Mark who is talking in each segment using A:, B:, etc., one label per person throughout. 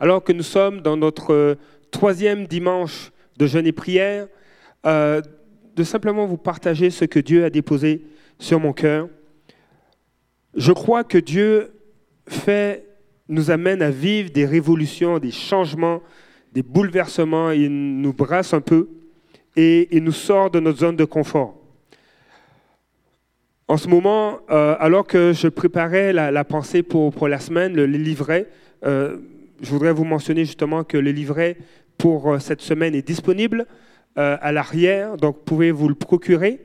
A: alors que nous sommes dans notre euh, troisième dimanche de jeûne et prière, euh, de simplement vous partager ce que Dieu a déposé sur mon cœur. Je crois que Dieu fait, nous amène à vivre des révolutions, des changements, des bouleversements. Il nous brasse un peu et il nous sort de notre zone de confort. En ce moment, euh, alors que je préparais la, pensée pour, pour, la semaine, le, livret, euh, je voudrais vous mentionner justement que le livret pour euh, cette semaine est disponible à l'arrière, donc pouvez-vous le procurer.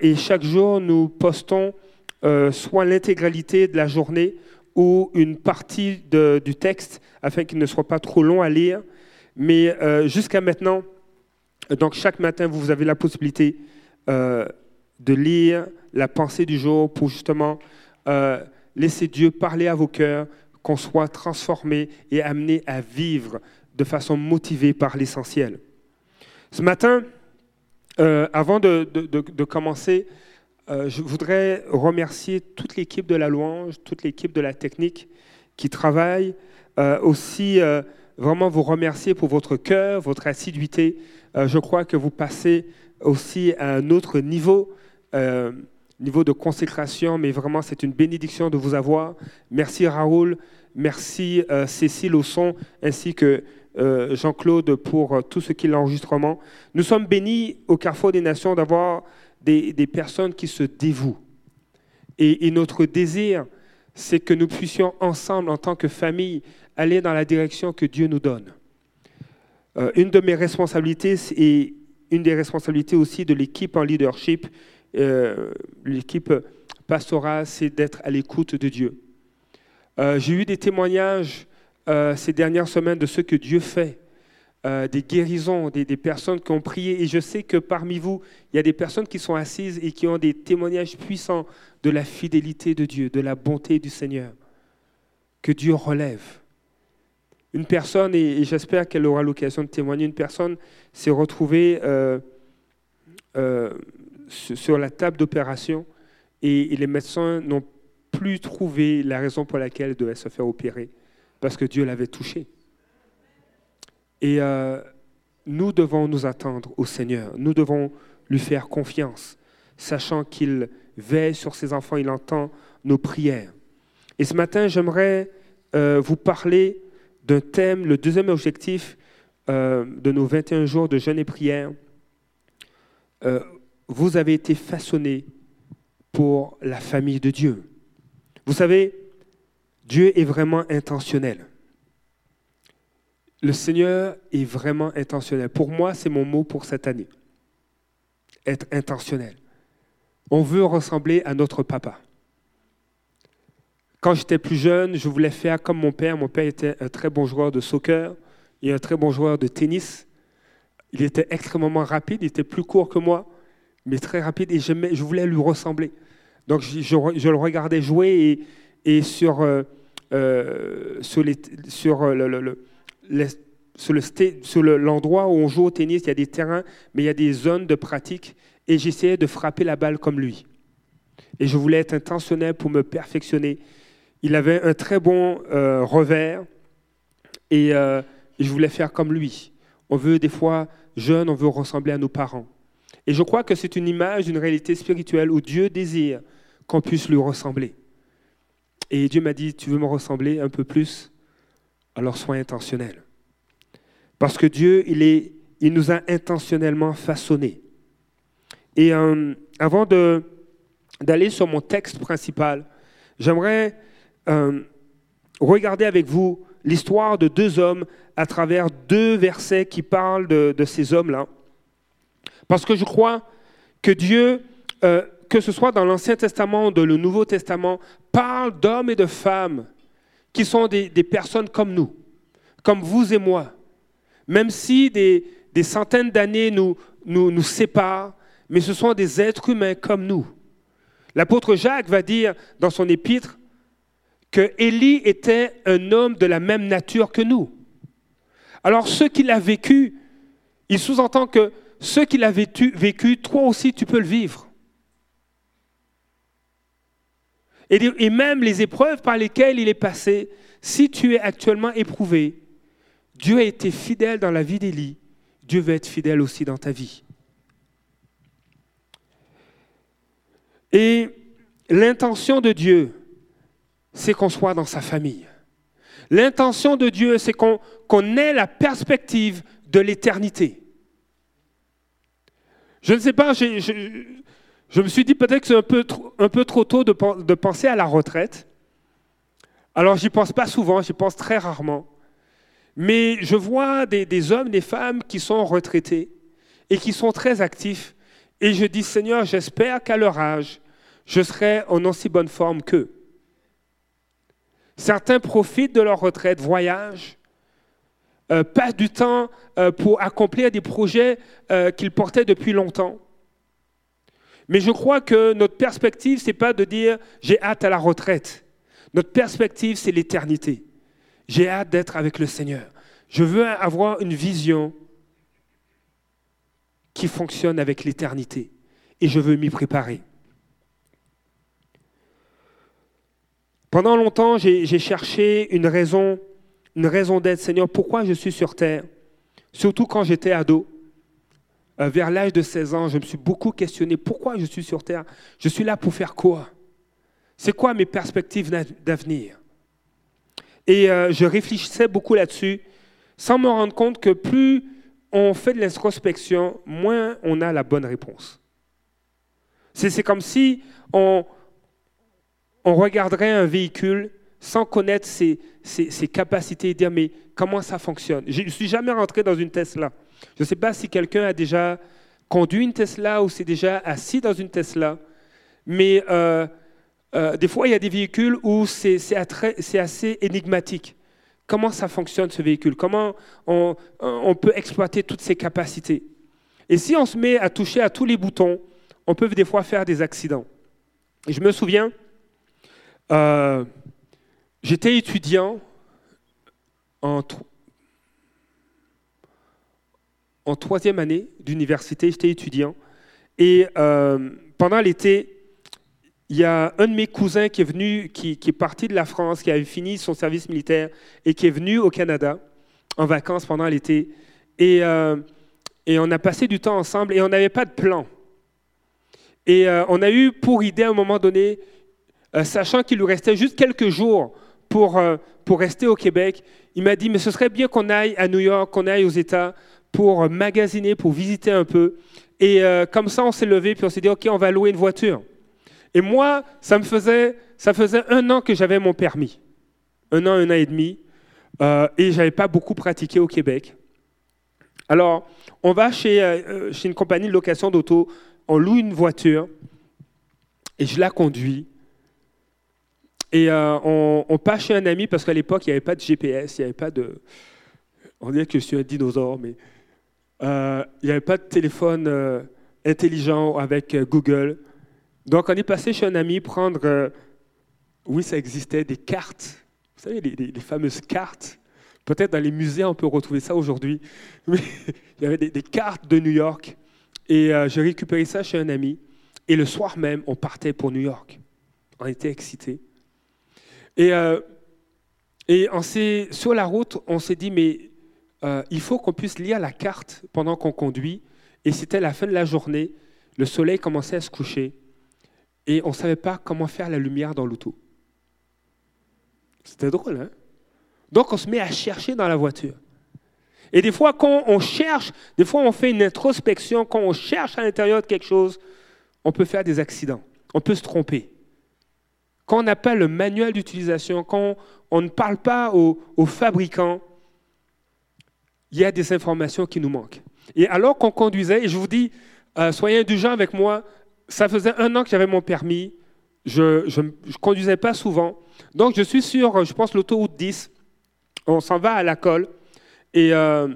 A: et chaque jour, nous postons soit l'intégralité de la journée ou une partie du texte afin qu'il ne soit pas trop long à lire. Mais jusqu'à maintenant, donc chaque matin, vous avez la possibilité de lire la pensée du jour pour justement euh, laisser Dieu parler à vos cœurs, qu'on soit transformé et amené à vivre de façon motivée par l'essentiel. Ce matin, euh, avant de, commencer, euh, je voudrais remercier toute l'équipe de la louange, toute l'équipe de la technique qui travaille, aussi vraiment vous remercier pour votre cœur, votre assiduité. je crois que vous passez aussi à un autre niveau euh, niveau de consécration, mais vraiment c'est une bénédiction de vous avoir. Merci Raoul, merci euh, Cécile au son, ainsi que euh, Jean-Claude pour tout ce qui est l'enregistrement. Nous sommes bénis au Carrefour des Nations d'avoir des, personnes qui se dévouent. Et, et notre désir, c'est que nous puissions ensemble, en tant que famille, aller dans la direction que Dieu nous donne. une de mes responsabilités et une des responsabilités aussi de l'équipe en leadership, euh, l'équipe pastorale, c'est d'être à l'écoute de Dieu. Euh, j'ai eu des témoignages euh, ces dernières semaines de ce que Dieu fait, des guérisons, des, personnes qui ont prié. Et je sais que parmi vous, il y a des personnes qui sont assises et qui ont des témoignages puissants de la fidélité de Dieu, de la bonté du Seigneur, que Dieu relève. Une personne, et, j'espère qu'elle aura l'occasion de témoigner, une personne s'est retrouvée sur la table d'opération et, les médecins n'ont plus trouvé la raison pour laquelle elle devait se faire opérer, parce que Dieu l'avait touchée. Et euh, nous devons nous attendre au Seigneur, nous devons lui faire confiance, sachant qu'il veille sur ses enfants, il entend nos prières. Et ce matin, j'aimerais euh, vous parler d'un thème, le deuxième objectif euh, de nos 21 jours de jeûne et prière vous avez été façonné pour la famille de Dieu. Vous savez, Dieu est vraiment intentionnel. Le Seigneur est vraiment intentionnel. Pour moi, c'est mon mot pour cette année. Être intentionnel. On veut ressembler à notre papa. Quand j'étais plus jeune, je voulais faire comme mon père. Mon père était un très bon joueur de soccer et un très bon joueur de tennis. Il était extrêmement rapide, il était plus court que moi mais très rapide, et je, voulais lui ressembler. Donc je, le regardais jouer, et, sur, euh, euh, sur, sur, euh, le, le, le, l'endroit où on joue au tennis, il y a des terrains, mais il y a des zones de pratique, et j'essayais de frapper la balle comme lui. Et je voulais être intentionnel pour me perfectionner. Il avait un très bon revers, et je voulais faire comme lui. On veut des fois, jeune, on veut ressembler à nos parents. Et je crois que c'est une image d'une réalité spirituelle où Dieu désire qu'on puisse lui ressembler. Et Dieu m'a dit, tu veux me ressembler un peu plus? Alors sois intentionnel. Parce que Dieu, il, est, il nous a intentionnellement façonnés. Et euh, avant d'aller sur mon texte principal, j'aimerais euh, regarder avec vous l'histoire de deux hommes à travers deux versets qui parlent de, de ces hommes-là. Parce que je crois que Dieu, euh, que ce soit dans l'Ancien Testament ou dans le Nouveau Testament, parle d'hommes et de femmes qui sont des, personnes comme nous, comme vous et moi. Même si des, centaines d'années nous, nous, nous séparent, mais ce sont des êtres humains comme nous. L'apôtre Jacques va dire dans son épître que Élie était un homme de la même nature que nous. Alors ce qu'il a vécu, il sous-entend que ce qu'il a vécu, toi aussi, tu peux le vivre. Et, même les épreuves par lesquelles il est passé, Si tu es actuellement éprouvé, Dieu a été fidèle dans la vie d'Élie, Dieu veut être fidèle aussi dans ta vie. Et l'intention de Dieu, c'est qu'on soit dans sa famille. L'intention de Dieu, c'est qu'on ait la perspective de l'éternité. Je ne sais pas, je, me suis dit peut-être que c'est un peu, un peu trop tôt de, de penser à la retraite. Alors j'y pense pas souvent, j'y pense très rarement. Mais je vois des, hommes, des femmes qui sont retraités et qui sont très actifs. Et je dis, Seigneur, j'espère qu'à leur âge, je serai en aussi bonne forme qu'eux. Certains profitent de leur retraite, voyagent, euh, passent du temps euh, pour accomplir des projets euh, qu'ils portaient depuis longtemps. Mais je crois que notre perspective, ce n'est pas de dire j'ai hâte à la retraite. Notre perspective, c'est l'éternité. J'ai hâte d'être avec le Seigneur. Je veux avoir une vision qui fonctionne avec l'éternité. Et je veux m'y préparer. Pendant longtemps, j'ai cherché une raison, une raison d'être, Seigneur, pourquoi je suis sur terre? Surtout quand j'étais ado. Euh, vers l'âge de 16 ans, je me suis beaucoup questionné pourquoi je suis sur terre? Je suis là pour faire quoi? C'est quoi mes perspectives d'avenir? Et euh, je réfléchissais beaucoup là-dessus, sans me rendre compte que plus on fait de l'introspection, moins on a la bonne réponse. C'est comme si on, on regarderait un véhicule sans connaître ses, capacités et dire mais comment ça fonctionne? Je ne suis jamais rentré dans une Tesla. Je ne sais pas si quelqu'un a déjà conduit une Tesla ou s'est déjà assis dans une Tesla, mais euh, euh, des fois, il y a des véhicules où c'est assez énigmatique. Comment ça fonctionne ce véhicule? Comment on, peut exploiter toutes ses capacités? Et si on se met à toucher à tous les boutons, on peut des fois faire des accidents. Je me souviens, euh, j'étais étudiant en, troisième année d'université, j'étais étudiant. Et euh, pendant l'été, il y a un de mes cousins qui est venu, qui, est parti de la France, qui avait fini son service militaire et qui est venu au Canada en vacances pendant l'été. Et, euh, on a passé du temps ensemble et on n'avait pas de plan. Et euh, on a eu pour idée à un moment donné, sachant qu'il lui restait juste quelques jours pour, pour rester au Québec, il m'a dit, mais ce serait bien qu'on aille à New York, qu'on aille aux États pour magasiner, pour visiter un peu. Et comme ça, on s'est levé, puis on s'est dit, OK, on va louer une voiture. Et moi, ça me faisait, ça faisait un an que j'avais mon permis. Un an, un an et demi. Euh, et je n'avais pas beaucoup pratiqué au Québec. Alors, on va chez, euh, chez une compagnie de location d'auto, on loue une voiture et je la conduis. Et euh, on, on, chez un ami parce qu'à l'époque, il n'y avait pas de GPS, il n'y avait pas de... On dirait que je suis un dinosaure, mais il n'y avait pas de téléphone intelligent avec Google. Donc, on est passé chez un ami prendre, euh, oui, ça existait, des cartes. Vous savez, les, fameuses cartes. Peut-être dans les musées, on peut retrouver ça aujourd'hui. Mais il y avait des, cartes de New York. Et euh, j'ai récupéré ça chez un ami. Et le soir même, on partait pour New York. On était excités. Et, euh, sur la route, on s'est dit, mais il faut qu'on puisse lire la carte pendant qu'on conduit. Et c'était la fin de la journée. Le soleil commençait à se coucher et on ne savait pas comment faire la lumière dans l'auto. C'était drôle, hein? Donc on se met à chercher dans la voiture. Et des fois, quand on cherche, des fois on fait une introspection, quand on cherche à l'intérieur de quelque chose, on peut faire des accidents, on peut se tromper. Quand on n'a pas le manuel d'utilisation, quand on ne parle pas aux, fabricants, il y a des informations qui nous manquent. Et alors qu'on conduisait, et je vous dis, euh, soyez indulgents avec moi, ça faisait un an que j'avais mon permis. Je ne conduisais pas souvent. Donc, je suis sur, je pense, l'autoroute 10. On s'en va à la colle. Et, euh,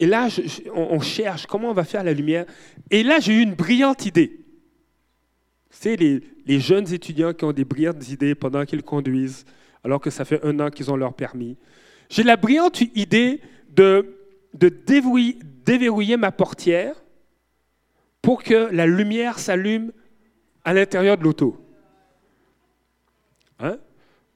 A: et là, on, cherche comment on va faire la lumière. Et là, j'ai eu une brillante idée. C'est les, les jeunes étudiants qui ont des brillantes idées pendant qu'ils conduisent, alors que ça fait un an qu'ils ont leur permis. J'ai la brillante idée de, déverrouiller ma portière pour que la lumière s'allume à l'intérieur de l'auto. Hein?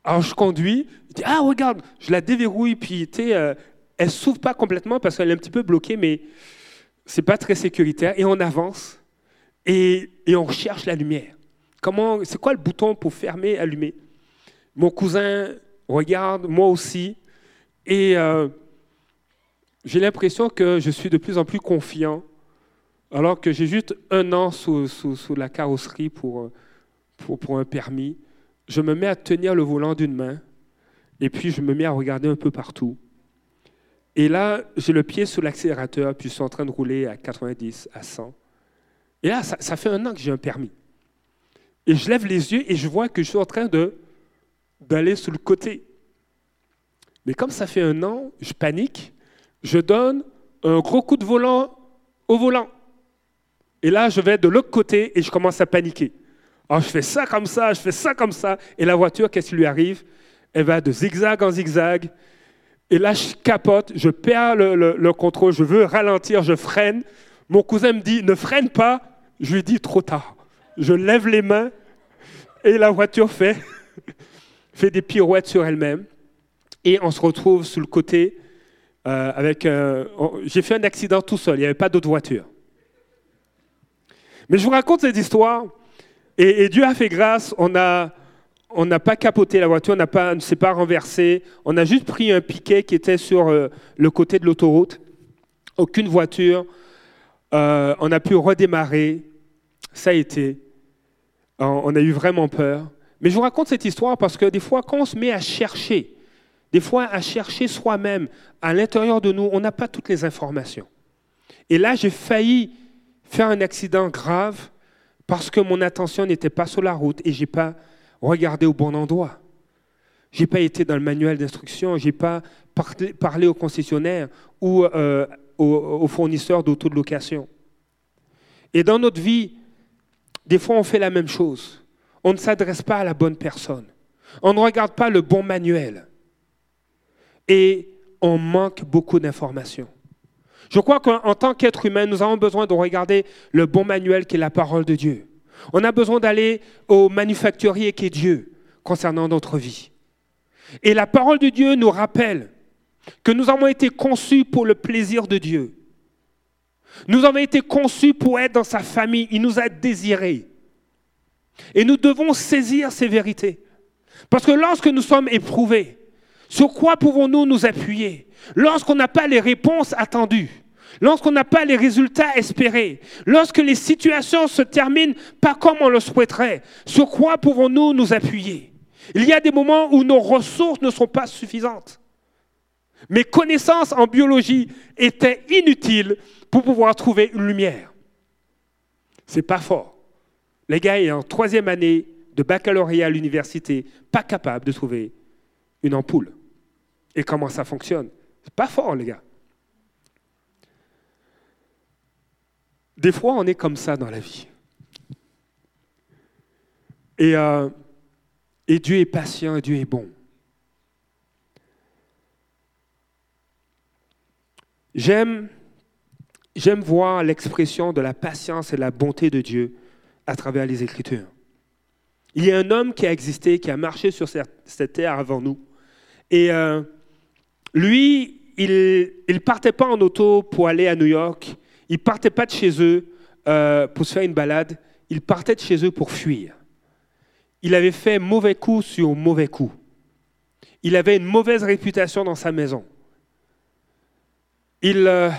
A: Alors je conduis, Il dit, ah, regarde, je la déverrouille, puis tu sais, euh, elle s'ouvre pas complètement parce qu'elle est un petit peu bloquée, mais c'est pas très sécuritaire. Et on avance et, on recherche la lumière. Comment, c'est quoi le bouton pour fermer, allumer? Mon cousin regarde, moi aussi, et euh, j'ai l'impression que je suis de plus en plus confiant, alors que j'ai juste un an sous, sous, la carrosserie pour, pour, pour un permis. Je me mets à tenir le volant d'une main, et puis je me mets à regarder un peu partout. Et là, j'ai le pied sous l'accélérateur, puis je suis en train de rouler à 90, à 100. Et là, ça, fait un an que j'ai un permis. Et je lève les yeux et je vois que je suis en train d'aller sur le côté. Mais comme ça fait un an, je panique, je donne un gros coup de volant au volant. Et là, je vais de l'autre côté et je commence à paniquer. Alors, je fais ça comme ça, je fais ça comme ça. Et la voiture, qu'est-ce qui lui arrive? Elle va de zigzag en zigzag. Et là, je capote, je perds le, contrôle, je veux ralentir, je freine. Mon cousin me dit, ne freine pas. Je lui dis, trop tard. Je lève les mains et la voiture fait, fait des pirouettes sur elle-même. Et on se retrouve sous le côté euh, avec... J'ai fait un accident tout seul, il n'y avait pas d'autre voiture. Mais je vous raconte cette histoire. Et, Dieu a fait grâce, on a on n'a pas capoté la voiture, on ne s'est pas renversé, on a juste pris un piquet qui était sur euh, le côté de l'autoroute. Aucune voiture. Euh, on a pu redémarrer. Ça a été. On a eu vraiment peur. Mais je vous raconte cette histoire parce que des fois, quand on se met à chercher, des fois à chercher soi-même à l'intérieur de nous, on n'a pas toutes les informations. Et là, j'ai failli faire un accident grave parce que mon attention n'était pas sur la route et j'ai pas regardé au bon endroit. Je n'ai pas été dans le manuel d'instruction, je n'ai pas parlé au concessionnaire ou euh, au, fournisseur d'auto de location. Et dans notre vie, des fois, on fait la même chose. On ne s'adresse pas à la bonne personne. On ne regarde pas le bon manuel. Et on manque beaucoup d'informations. Je crois qu'en tant qu'être humain, nous avons besoin de regarder le bon manuel qui est la parole de Dieu. On a besoin d'aller au manufacturier qui est Dieu concernant notre vie. Et la parole de Dieu nous rappelle que nous avons été conçus pour le plaisir de Dieu. Nous avons été conçus pour être dans sa famille. Il nous a désirés. Et nous devons saisir ces vérités. Parce que lorsque nous sommes éprouvés, sur quoi pouvons-nous nous appuyer? Lorsqu'on n'a pas les réponses attendues, lorsqu'on n'a pas les résultats espérés, lorsque les situations se terminent pas comme on le souhaiterait, sur quoi pouvons-nous nous appuyer? Il y a des moments où nos ressources ne sont pas suffisantes. Mes connaissances en biologie étaient inutiles pour pouvoir trouver une lumière. C'est pas fort. Les gars est en troisième année de baccalauréat à l'université, pas capable de trouver une ampoule. Et comment ça fonctionne? C'est pas fort, les gars. Des fois, on est comme ça dans la vie. Et, euh, et Dieu est patient Dieu est bon. J'aime, voir l'expression de la patience et de la bonté de Dieu à travers les Écritures. Il y a un homme qui a existé, qui a marché sur cette terre avant nous. Et euh, lui, il ne partait pas en auto pour aller à New York. Ils ne partaient pas de chez eux euh, pour se faire une balade, ils partaient de chez eux pour fuir. Il avait fait mauvais coup sur mauvais coup. Il avait une mauvaise réputation dans sa maison. Il, euh,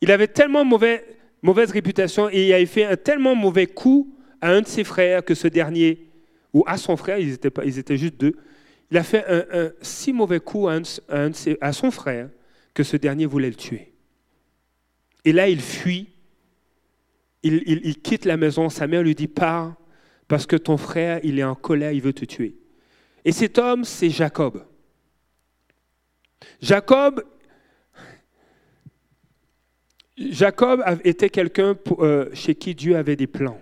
A: il avait tellement mauvais, mauvaise réputation et il avait fait un tellement mauvais coup à un de ses frères que ce dernier, ou à son frère, ils étaient, pas, ils étaient juste deux, il a fait un, si mauvais coup à, à son frère que ce dernier voulait le tuer. Et là, il fuit, il, quitte la maison, sa mère lui dit, pars, parce que ton frère, il est en colère, il veut te tuer. Et cet homme, c'est Jacob. Jacob, Jacob était quelqu'un euh, chez qui Dieu avait des plans.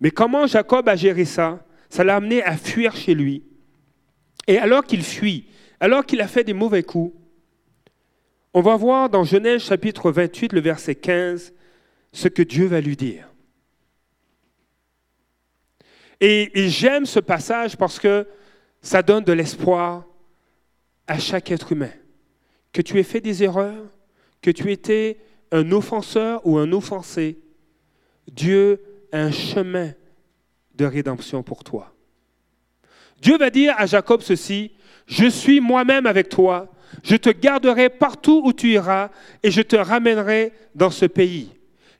A: Mais comment Jacob a géré ça Ça l'a amené à fuir chez lui. Et alors qu'il fuit, alors qu'il a fait des mauvais coups, on va voir dans Genèse chapitre 28, le verset 15, ce que Dieu va lui dire. Et, j'aime ce passage parce que ça donne de l'espoir à chaque être humain. Que tu aies fait des erreurs, que tu étais un offenseur ou un offensé, Dieu a un chemin de rédemption pour toi. Dieu va dire à Jacob ceci, je suis moi-même avec toi, je te garderai partout où tu iras et je te ramènerai dans ce pays.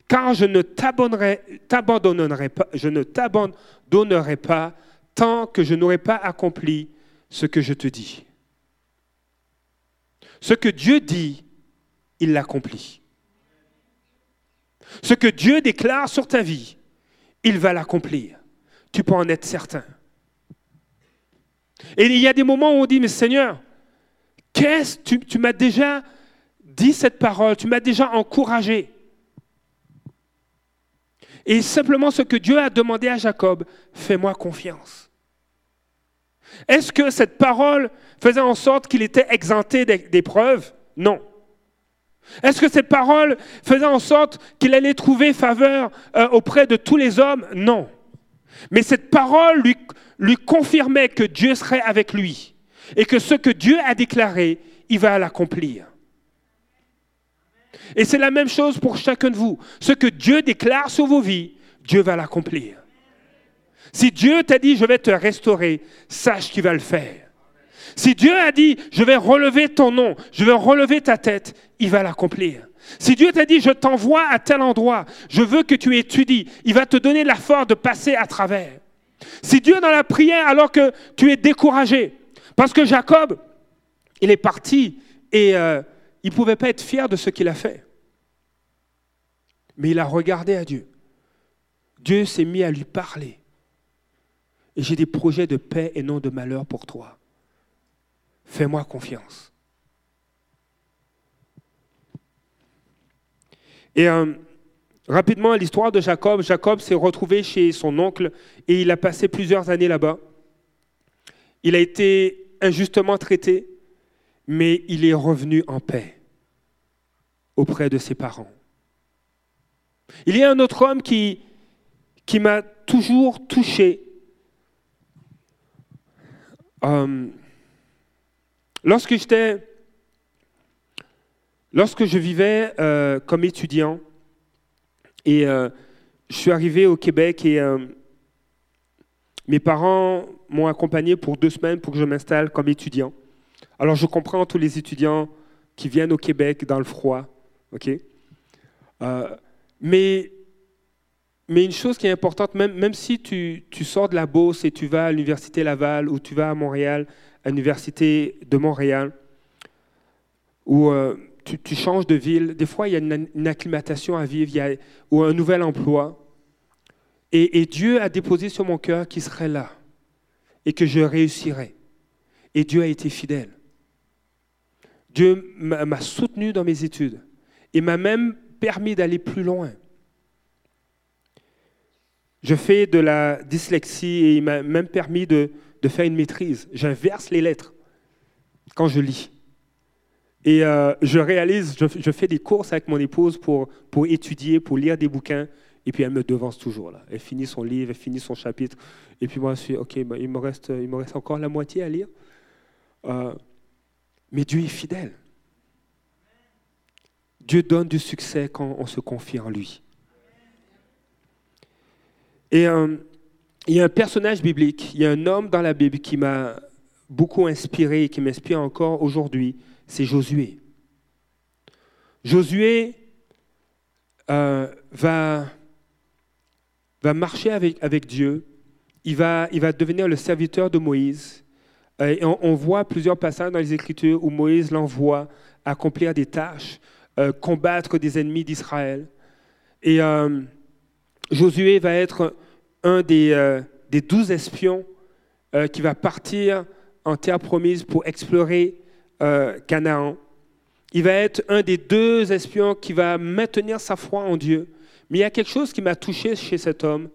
A: Car je ne t'abandonnerai pas, je ne t'abandonnerai pas tant que je n'aurai pas accompli ce que je te dis. Ce que Dieu dit, il l'accomplit. Ce que Dieu déclare sur ta vie, il va l'accomplir. Tu peux en être certain. Et il y a des moments où on dit, mais Seigneur, qu'est-ce tu, tu m'as déjà dit cette parole, tu m'as déjà encouragé. Et simplement ce que Dieu a demandé à Jacob, fais-moi confiance. Est-ce que cette parole faisait en sorte qu'il était exempté d'épreuves Non. Est-ce que cette parole faisait en sorte qu'il allait trouver faveur euh, auprès de tous les hommes? Non. Mais cette parole lui, lui confirmait que Dieu serait avec lui et que ce que Dieu a déclaré, il va l'accomplir. Et c'est la même chose pour chacun de vous. Ce que Dieu déclare sur vos vies, Dieu va l'accomplir. Si Dieu t'a dit, je vais te restaurer, sache qu'il va le faire. Si Dieu a dit, je vais relever ton nom, je vais relever ta tête, il va l'accomplir. Si Dieu t'a dit, je t'envoie à tel endroit, je veux que tu étudies, il va te donner la force de passer à travers. Si Dieu dans la prière, alors que tu es découragé, parce que Jacob, il est parti et euh, il ne pouvait pas être fier de ce qu'il a fait. Mais il a regardé à Dieu. Dieu s'est mis à lui parler. Et j'ai des projets de paix et non de malheur pour toi. Fais-moi confiance. Et euh, rapidement, l'histoire de Jacob. Jacob s'est retrouvé chez son oncle et il a passé plusieurs années là-bas. Il a été injustement traité, mais il est revenu en paix auprès de ses parents. Il y a un autre homme qui, m'a toujours touché. Euh, lorsque je vivais euh, comme étudiant et euh, je suis arrivé au Québec et mes parents m'ont accompagné pour deux semaines pour que je m'installe comme étudiant. Alors je comprends tous les étudiants qui viennent au Québec dans le froid, mais mais une chose qui est importante, même, même si tu, tu, sors de la Beauce et tu vas à l'Université Laval ou tu vas à Montréal, à l'Université de Montréal, ou euh, tu, changes de ville, des fois il y a une, acclimatation à vivre, il y a, ou un nouvel emploi. Et, et Dieu a déposé sur mon cœur qu'il serait là et que je réussirais. Et Dieu a été fidèle. Dieu m'a soutenu dans mes études et m'a même permis d'aller plus loin. Je fais de la dyslexie et il m'a même permis de, faire une maîtrise. J'inverse les lettres quand je lis. Et euh, je réalise, je, fais des courses avec mon épouse pour, étudier, pour lire des bouquins. Et puis elle me devance toujours. Là. Elle finit son livre, elle finit son chapitre. Et puis moi, je suis, OK, bah, il, me reste, il me reste encore la moitié à lire. Euh, mais Dieu est fidèle. Dieu donne du succès quand on se confie en lui. Et euh, il y a un personnage biblique, il y a un homme dans la Bible qui m'a beaucoup inspiré et qui m'inspire encore aujourd'hui, c'est Josué. Josué euh, va, va marcher avec, avec Dieu, il va, il va devenir le serviteur de Moïse. Euh, on, voit plusieurs passages dans les Écritures où Moïse l'envoie accomplir des tâches, combattre des ennemis d'Israël. Et Josué va être un des, euh, des douze espions euh, qui va partir en terre promise pour explorer euh, Canaan. Il va être un des deux espions qui va maintenir sa foi en Dieu. Mais il y a quelque chose qui m'a touché chez cet homme.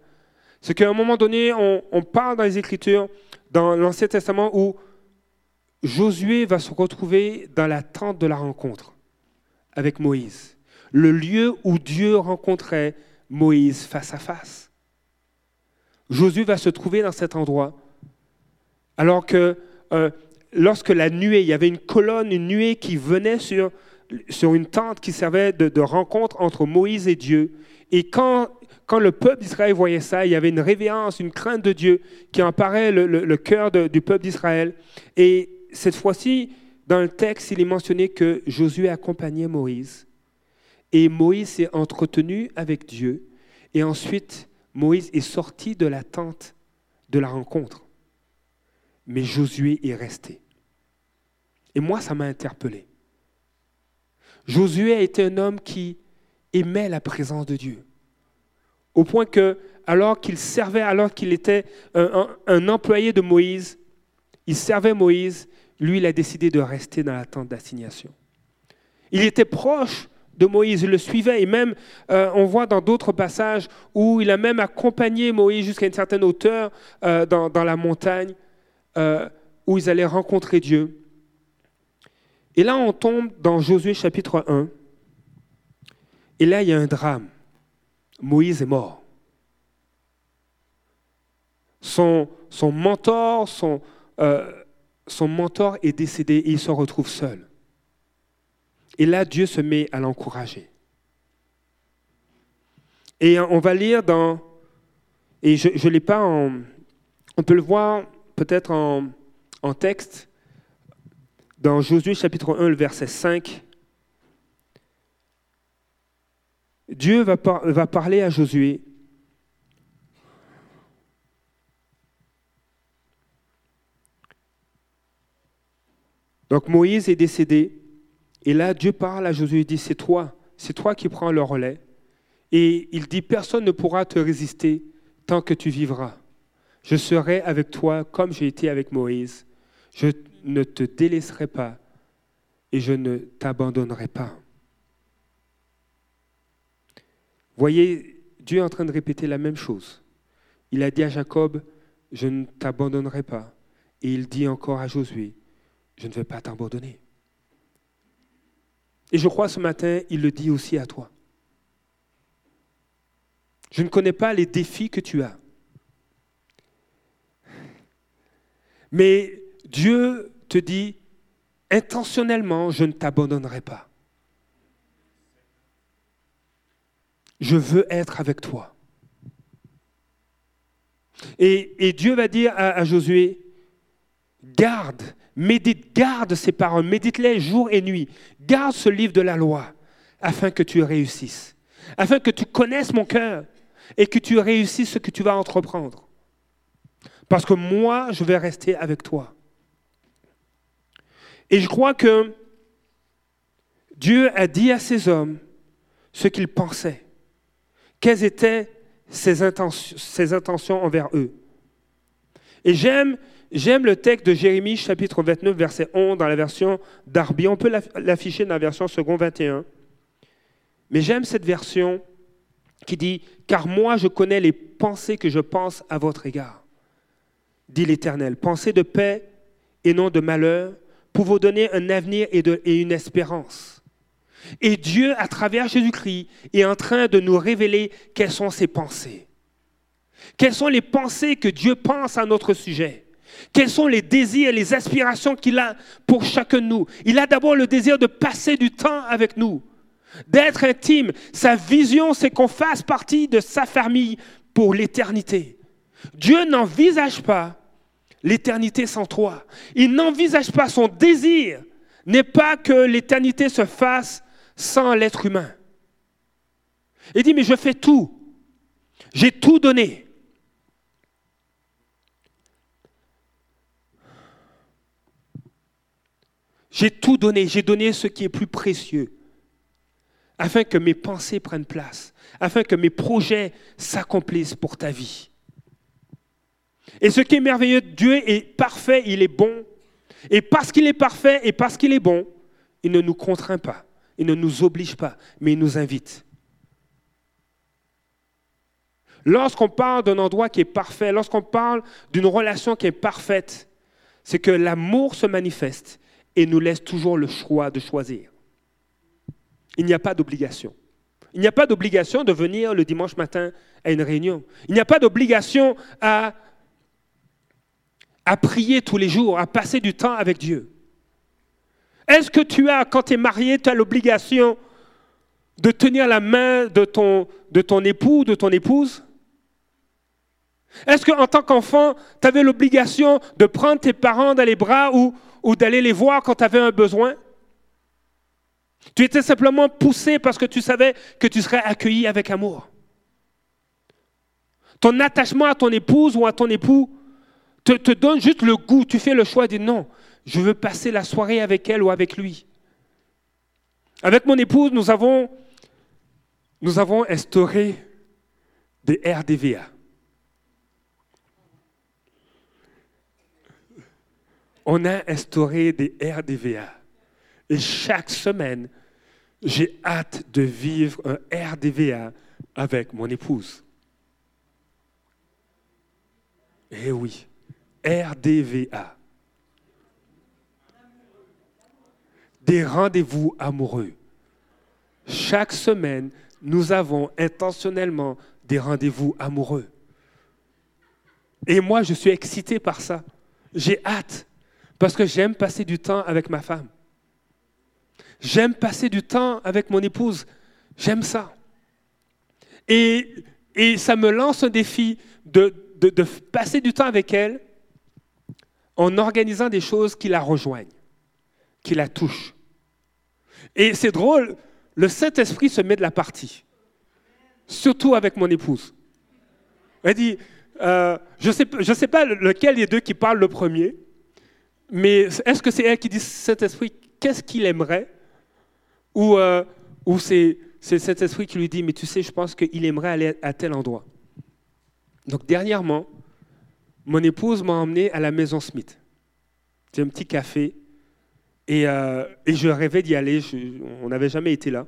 A: C'est qu'à un moment donné, on, on parle dans les Écritures, dans l'Ancien Testament, où Josué va se retrouver dans la tente de la rencontre avec Moïse, le lieu où Dieu rencontrait Moïse face à face. Josué va se trouver dans cet endroit Alors que euh, lorsque la nuée, il y avait une colonne, une nuée qui venait sur, une tente qui servait de, rencontre entre Moïse et Dieu. Et quand, le peuple d'Israël voyait ça, il y avait une révérence, une crainte de Dieu qui emparait le, le, cœur du peuple d'Israël. Et cette fois-ci, dans le texte, il est mentionné que Josué accompagnait Moïse. Et Moïse s'est entretenu avec Dieu. Et ensuite, Moïse est sorti de la tente de la rencontre. Mais Josué est resté. Et moi, ça m'a interpellé. Josué a été un homme qui aimait la présence de Dieu. Au point que, alors qu'il servait, alors qu'il était un, employé de Moïse, il servait Moïse, lui, il a décidé de rester dans la tente d'assignation. Il était proche de Moïse, il le suivait, et même euh, on voit dans d'autres passages où il a même accompagné Moïse jusqu'à une certaine hauteur euh, dans, la montagne, euh, où ils allaient rencontrer Dieu. Et là, on tombe dans Josué chapitre 1. Et là, il y a un drame. Moïse est mort. Son, mentor, son mentor est décédé et il se retrouve seul. Et là, Dieu se met à l'encourager. Et on va lire dans, et je ne l'ai pas en, on peut le voir peut-être en, texte, dans Josué chapitre 1, le verset 5, Dieu va parler à Josué. Donc Moïse est décédé. Et là, Dieu parle à Josué et dit, c'est toi, c'est toi qui prends le relais. Et il dit, personne ne pourra te résister tant que tu vivras. Je serai avec toi comme j'ai été avec Moïse. Je ne te délaisserai pas et je ne t'abandonnerai pas. Voyez, Dieu est en train de répéter la même chose. Il a dit à Jacob, je ne t'abandonnerai pas. Et il dit encore à Josué, je ne vais pas t'abandonner. Et je crois ce matin, il le dit aussi à toi. Je ne connais pas les défis que tu as. Mais Dieu te dit, intentionnellement, je ne t'abandonnerai pas. Je veux être avec toi. Et, Dieu va dire à, Josué, garde, médite, garde ces paroles, médite-les jour et nuit. Garde ce livre de la loi afin que tu réussisses, afin que tu connaisses mon cœur et que tu réussisses ce que tu vas entreprendre. Parce que moi, je vais rester avec toi. Et je crois que Dieu a dit à ces hommes ce qu'ils pensaient, quelles étaient ses intentions, intentions envers eux. Et j'aime, j'aime le texte de Jérémie chapitre 29 verset 11 dans la version Darby. On peut l'afficher dans la version second 21. Mais j'aime cette version qui dit, car moi je connais les pensées que je pense à votre égard, dit l'Éternel, pensées de paix et non de malheur, pour vous donner un avenir et, une espérance. Et Dieu, à travers Jésus-Christ, est en train de nous révéler quelles sont ses pensées. Quelles sont les pensées que Dieu pense à notre sujet Quels sont les désirs, et les aspirations qu'il a pour chacun de nous? Il a d'abord le désir de passer du temps avec nous, d'être intime. Sa vision, c'est qu'on fasse partie de sa famille pour l'éternité. Dieu n'envisage pas l'éternité sans toi. Il n'envisage pas son désir n'est pas que l'éternité se fasse sans l'être humain. Il dit, mais je fais tout. J'ai tout donné. J'ai tout donné. J'ai donné ce qui est plus précieux afin que mes pensées prennent place, afin que mes projets s'accomplissent pour ta vie. Et ce qui est merveilleux, Dieu est parfait, il est bon. Et parce qu'il est parfait et parce qu'il est bon, il ne nous contraint pas, il ne nous oblige pas, mais il nous invite. Lorsqu'on parle d'un endroit qui est parfait, lorsqu'on parle d'une relation qui est parfaite, c'est que l'amour se manifeste et nous laisse toujours le choix de choisir. Il n'y a pas d'obligation. Il n'y a pas d'obligation de venir le dimanche matin à une réunion. Il n'y a pas d'obligation à à prier tous les jours, à passer du temps avec Dieu Est-ce que tu as, quand tu es marié, tu as l'obligation de tenir la main de ton, de ton époux, de ton épouse? Est-ce qu'en tant qu'enfant, tu avais l'obligation de prendre tes parents dans les bras ou, ou d'aller les voir quand tu avais un besoin Tu étais simplement poussé parce que tu savais que tu serais accueilli avec amour. Ton attachement à ton épouse ou à ton époux te, donne juste le goût. Tu fais le choix de non, je veux passer la soirée avec elle ou avec lui. Avec mon épouse, nous avons, nous avons instauré des RDVA. On a instauré des RDVA. Et chaque semaine, j'ai hâte de vivre un RDVA avec mon épouse. Eh oui, RDVA. Des rendez-vous amoureux. Chaque semaine, nous avons intentionnellement des rendez-vous amoureux. Et moi, je suis excité par ça. J'ai hâte parce que j'aime passer du temps avec ma femme. J'aime passer du temps avec mon épouse. J'aime ça. Et, ça me lance un défi de, passer du temps avec elle en organisant des choses qui la rejoignent, qui la touchent. Et c'est drôle, le Saint-Esprit se met de la partie, surtout avec mon épouse. Elle dit, euh, je ne sais, sais pas lequel des deux qui parle le premier, mais est-ce que c'est elle qui dit Saint-Esprit, qu'est-ce qu'il aimerait? Ou, euh, ou c'est, c'est Saint-Esprit qui lui dit, mais tu sais, je pense qu'il aimerait aller à tel endroit. Donc dernièrement, mon épouse m'a emmené à la maison Smith. C'est un petit café. Et, euh, et je rêvais d'y aller. on n'avait jamais été là.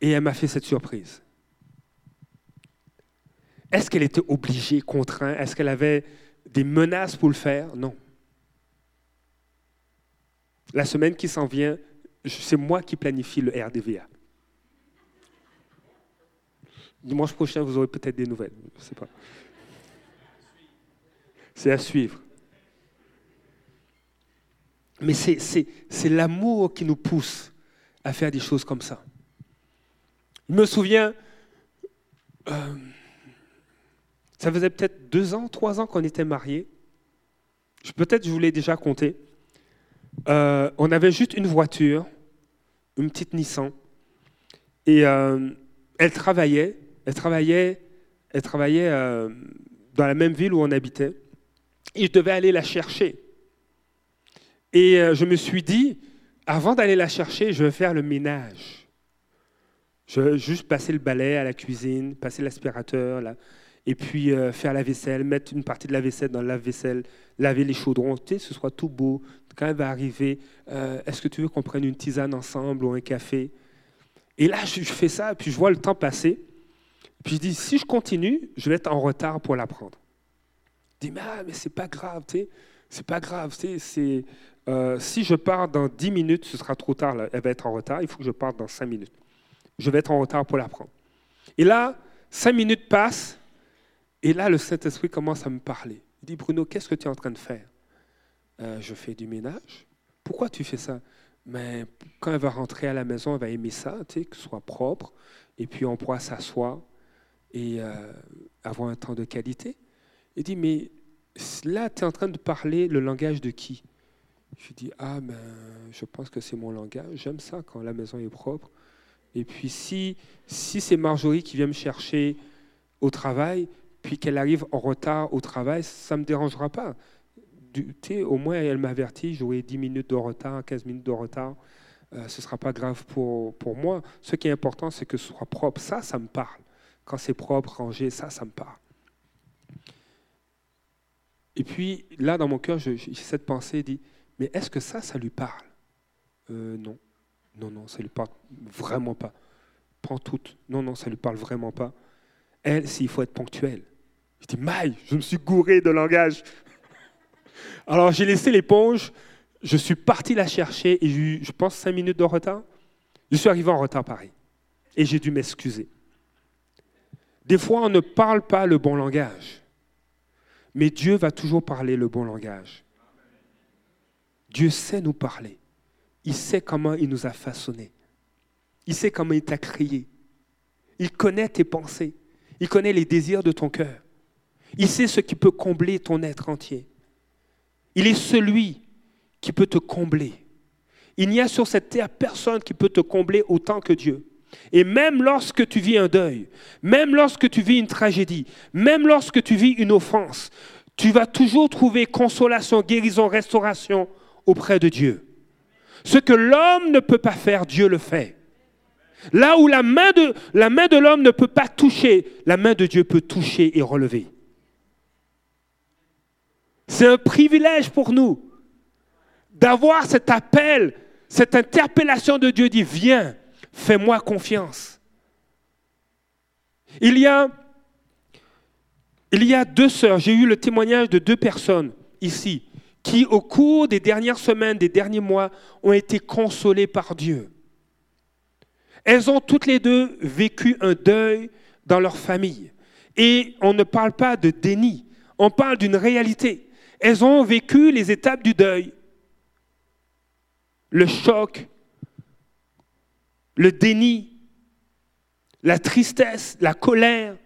A: Et elle m'a fait cette surprise. Est-ce qu'elle était obligée, contrainte? Est-ce qu'elle avait des menaces pour le faire? Non. La semaine qui s'en vient, c'est moi qui planifie le RDVA. Dimanche prochain, vous aurez peut-être des nouvelles. Je sais pas. C'est à suivre. Mais c'est l'amour qui nous pousse à faire des choses comme ça. Je me souviens, euh, ça faisait peut-être deux ans, trois ans qu'on était mariés. Peut-être je vous l'ai déjà compté. Euh, on avait juste une voiture, une petite Nissan, et euh, elle travaillait elle travaillait, elle travaillait euh, dans la même ville où on habitait. Et je devais aller la chercher. Et je me suis dit, avant d'aller la chercher, je vais faire le ménage. Je vais juste passer le balai à la cuisine, passer l'aspirateur, et puis euh, faire la vaisselle, mettre une partie de la vaisselle dans la vaisselle laver les chaudrons, tu sais, ce soit tout beau. Quand elle va arriver, est-ce que tu veux qu'on prenne une tisane ensemble ou un café? Et là, je fais ça, puis je vois le temps passer. Puis je dis, si je continue, je vais être en retard pour l'apprendre. Je dis, mais, ah, mais c'est pas grave, tu sais, c'est pas grave, tu sais, euh, si je pars dans 10 minutes, ce sera trop tard, elle va être en retard, il faut que je parte dans 5 minutes. Je vais être en retard pour l'apprendre. Et là, 5 minutes passent, et là, le Saint-Esprit commence à me parler. Il dit, Bruno, qu'est-ce que tu es en train de faire? Euh, Je fais du ménage. Pourquoi tu fais ça? Mais quand elle va rentrer à la maison, elle va aimer ça, tu sais, que ce soit propre, et puis on pourra s'asseoir et euh, avoir un temps de qualité. Il dit, mais là, tu es en train de parler le langage de qui? Je dis, ah ben, je pense que c'est mon langage. J'aime ça quand la maison est propre. Et puis si, si c'est Marjorie qui vient me chercher au travail, puis qu'elle arrive en retard au travail, ça ne me dérangera pas. Du, au moins, elle m'avertit, j'aurai 10 minutes de retard, 15 minutes de retard. Euh, ce ne sera pas grave pour, moi. Ce qui est important, c'est que ce soit propre. Ça, ça me parle. Quand c'est propre, rangé, ça, ça me parle. Et puis, là, dans mon cœur, j'ai cette pensée, dit, mais est-ce que ça, ça lui parle? Euh, Non. Non, non, ça lui parle vraiment pas. Prends toutes. Non, non, ça lui parle vraiment pas. Elle, s'il faut être ponctuel. Je dis, maille, je me suis gouré de langage. Alors, j'ai laissé l'éponge, je suis parti la chercher et j'ai eu, je pense, cinq minutes de retard. Je suis arrivé en retard pareil. Et j'ai dû m'excuser. Des fois, on ne parle pas le bon langage. Mais Dieu va toujours parler le bon langage. Dieu sait nous parler. Il sait comment il nous a façonnés. Il sait comment il t'a créé. Il connaît tes pensées. Il connaît les désirs de ton cœur. Il sait ce qui peut combler ton être entier. Il est celui qui peut te combler. Il n'y a sur cette terre personne qui peut te combler autant que Dieu. Et même lorsque tu vis un deuil, même lorsque tu vis une tragédie, même lorsque tu vis une offense, tu vas toujours trouver consolation, guérison, restauration auprès de Dieu. Ce que l'homme ne peut pas faire, Dieu le fait. Là où la main de, l'homme ne peut pas toucher, la main de Dieu peut toucher et relever. C'est un privilège pour nous d'avoir cet appel, cette interpellation de Dieu dit, viens, fais-moi confiance. Il y a, il y a deux sœurs, j'ai eu le témoignage de deux personnes ici, qui au cours des dernières semaines, des derniers mois, ont été consolées par Dieu. Elles ont toutes les deux vécu un deuil dans leur famille. Et on ne parle pas de déni, on parle d'une réalité. Elles ont vécu les étapes du deuil, le choc, le déni, la tristesse, la colère.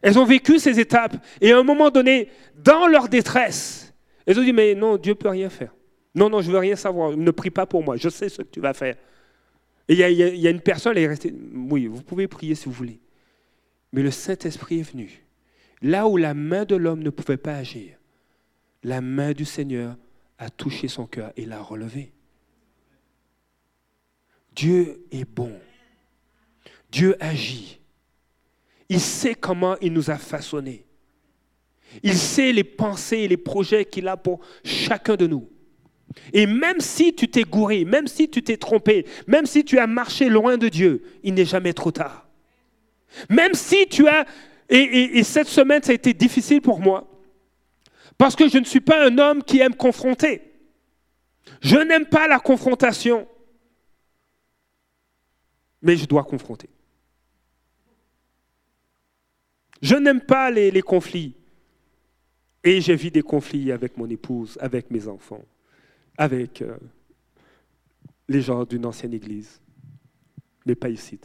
A: Elles ont vécu ces étapes et à un moment donné, dans leur détresse, elles ont dit, mais non, Dieu ne peut rien faire. Non, non, je ne veux rien savoir. Ne prie pas pour moi. Je sais ce que tu vas faire. Et il y, a une personne, elle est restée. Oui, vous pouvez prier si vous voulez. Mais le Saint-Esprit est venu. Là où la main de l'homme ne pouvait pas agir, la main du Seigneur a touché son cœur et l'a relevé. Dieu est bon. Dieu agit. Il sait comment il nous a façonnés. Il sait les pensées et les projets qu'il a pour chacun de nous. Et même si tu t'es gouré, même si tu t'es trompé, même si tu as marché loin de Dieu, il n'est jamais trop tard. Même si tu as... Et, cette semaine, ça a été difficile pour moi, parce que je ne suis pas un homme qui aime confronter. Je n'aime pas la confrontation, mais je dois confronter. Je n'aime pas les, conflits, et j'ai vu des conflits avec mon épouse, avec mes enfants avec euh, les gens d'une ancienne église, mais pas ici.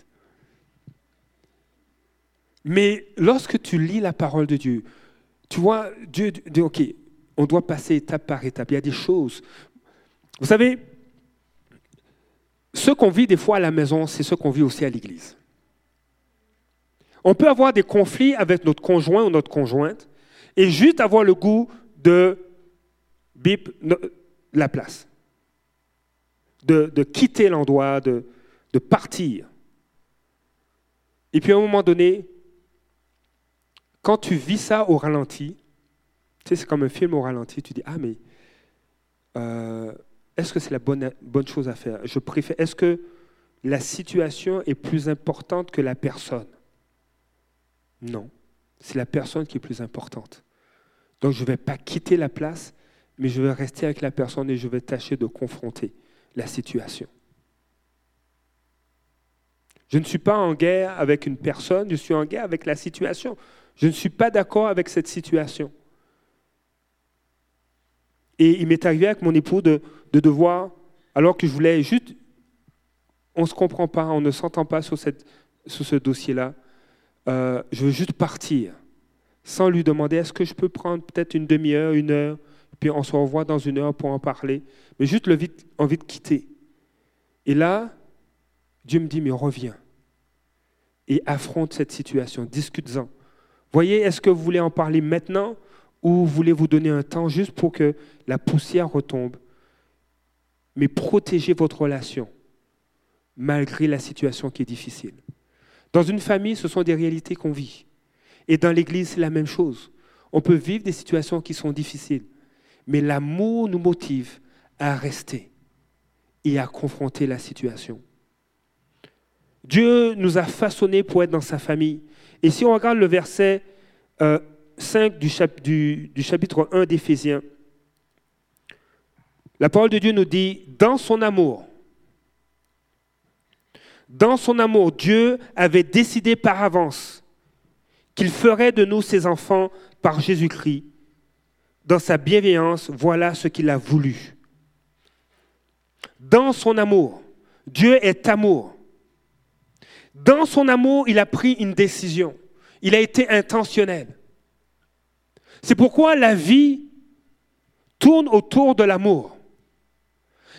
A: Mais lorsque tu lis la parole de Dieu, tu vois, Dieu dit, OK, on doit passer étape par étape. Il y a des choses. Vous savez, ce qu'on vit des fois à la maison, c'est ce qu'on vit aussi à l'église. On peut avoir des conflits avec notre conjoint ou notre conjointe et juste avoir le goût de bip, la place, de, quitter l'endroit, de, de partir. Et puis à un moment donné, quand tu vis ça au ralenti, tu sais, c'est comme un film au ralenti, tu dis, ah mais euh, est-ce que c'est la bonne, bonne chose à faire? Je préfère, est-ce que la situation est plus importante que la personne? Non, c'est la personne qui est plus importante. Donc je ne vais pas quitter la place, mais je vais rester avec la personne et je vais tâcher de confronter la situation. Je ne suis pas en guerre avec une personne, je suis en guerre avec la situation. Je ne suis pas d'accord avec cette situation. Et il m'est arrivé avec mon époux de, devoir, alors que je voulais juste, on ne se comprend pas, on ne s'entend pas sur, cette, sur ce dossier-là, euh, je veux juste partir, sans lui demander est-ce que je peux prendre peut-être une demi-heure, une heure, puis on se revoit dans une heure pour en parler, mais juste le envie de quitter. Et là, Dieu me dit, mais reviens et affronte cette situation, discute-en. Voyez, est-ce que vous voulez en parler maintenant ou voulez-vous donner un temps juste pour que la poussière retombe? Mais protégez votre relation malgré la situation qui est difficile. Dans une famille, ce sont des réalités qu'on vit. Et dans l'Église, c'est la même chose. On peut vivre des situations qui sont difficiles mais l'amour nous motive à rester et à confronter la situation. Dieu nous a façonnés pour être dans sa famille. Et si on regarde le verset 5 euh, du, du chapitre 1 d'Éphésiens, la parole de Dieu nous dit, dans son amour, dans son amour, Dieu avait décidé par avance qu'il ferait de nous ses enfants par Jésus-Christ. Dans sa bienveillance, voilà ce qu'il a voulu. Dans son amour, Dieu est amour. Dans son amour, il a pris une décision. Il a été intentionnel. C'est pourquoi la vie tourne autour de l'amour.